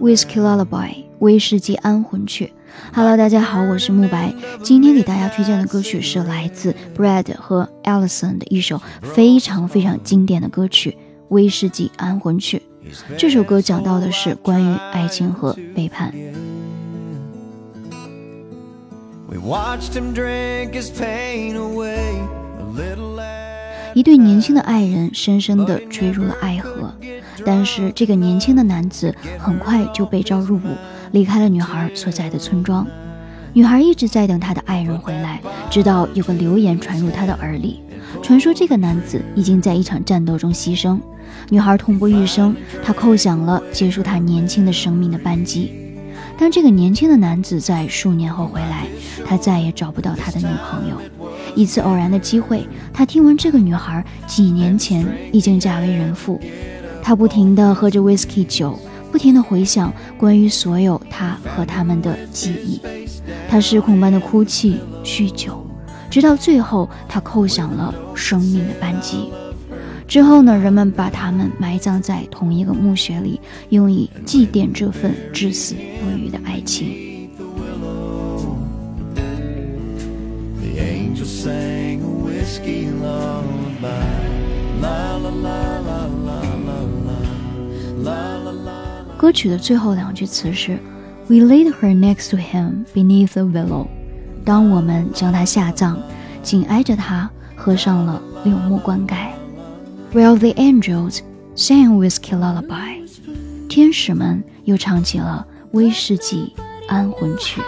Whiskey Lullaby 威士忌安魂曲。Hello，大家好，我是慕白。今天给大家推荐的歌曲是来自 Brad 和 Alison 的一首非常非常经典的歌曲《威士忌安魂曲》。这首歌讲到的是关于爱情和背叛。一对年轻的爱人深深地坠入了爱河，但是这个年轻的男子很快就被召入伍，离开了女孩所在的村庄。女孩一直在等她的爱人回来，直到有个流言传入她的耳里，传说这个男子已经在一场战斗中牺牲。女孩痛不欲生，她扣响了结束她年轻的生命的扳机。当这个年轻的男子在数年后回来，他再也找不到他的女朋友。一次偶然的机会，他听闻这个女孩几年前已经嫁为人妇。他不停地喝着 whisky 酒，不停地回想关于所有他和他们的记忆。他失控般的哭泣、酗酒，直到最后，他扣响了生命的扳机。之后呢？人们把他们埋葬在同一个墓穴里，用以祭奠这份至死不渝的爱情。歌曲的最后两句词是：“We laid her next to him beneath a willow。”当我们将她下葬，紧挨着她，合上了柳木棺盖。While the angels sang whiskey lullaby，天使们又唱起了威士忌安魂曲。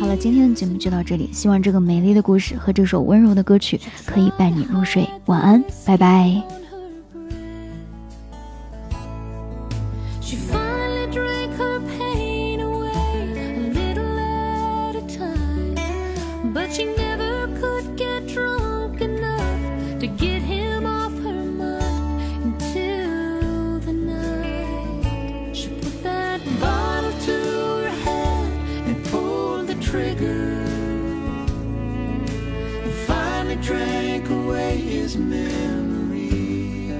好了，今天的节目就到这里。希望这个美丽的故事和这首温柔的歌曲可以伴你入睡。晚安，拜拜。His memory.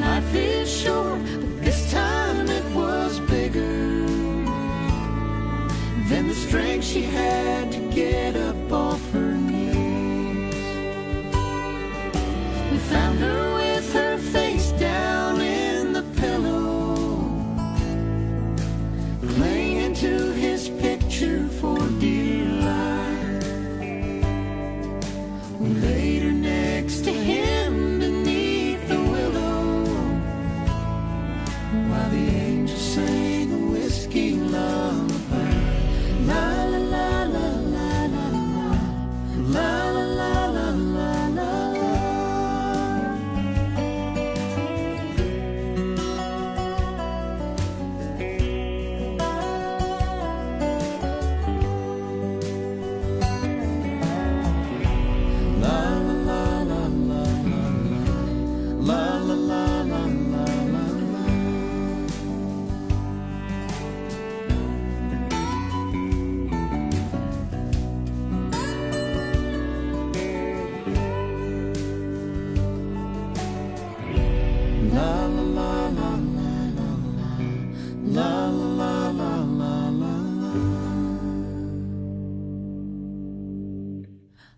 Life is short, but this time it was bigger than the strength she had to get up off her while the angels sang a whiskey love.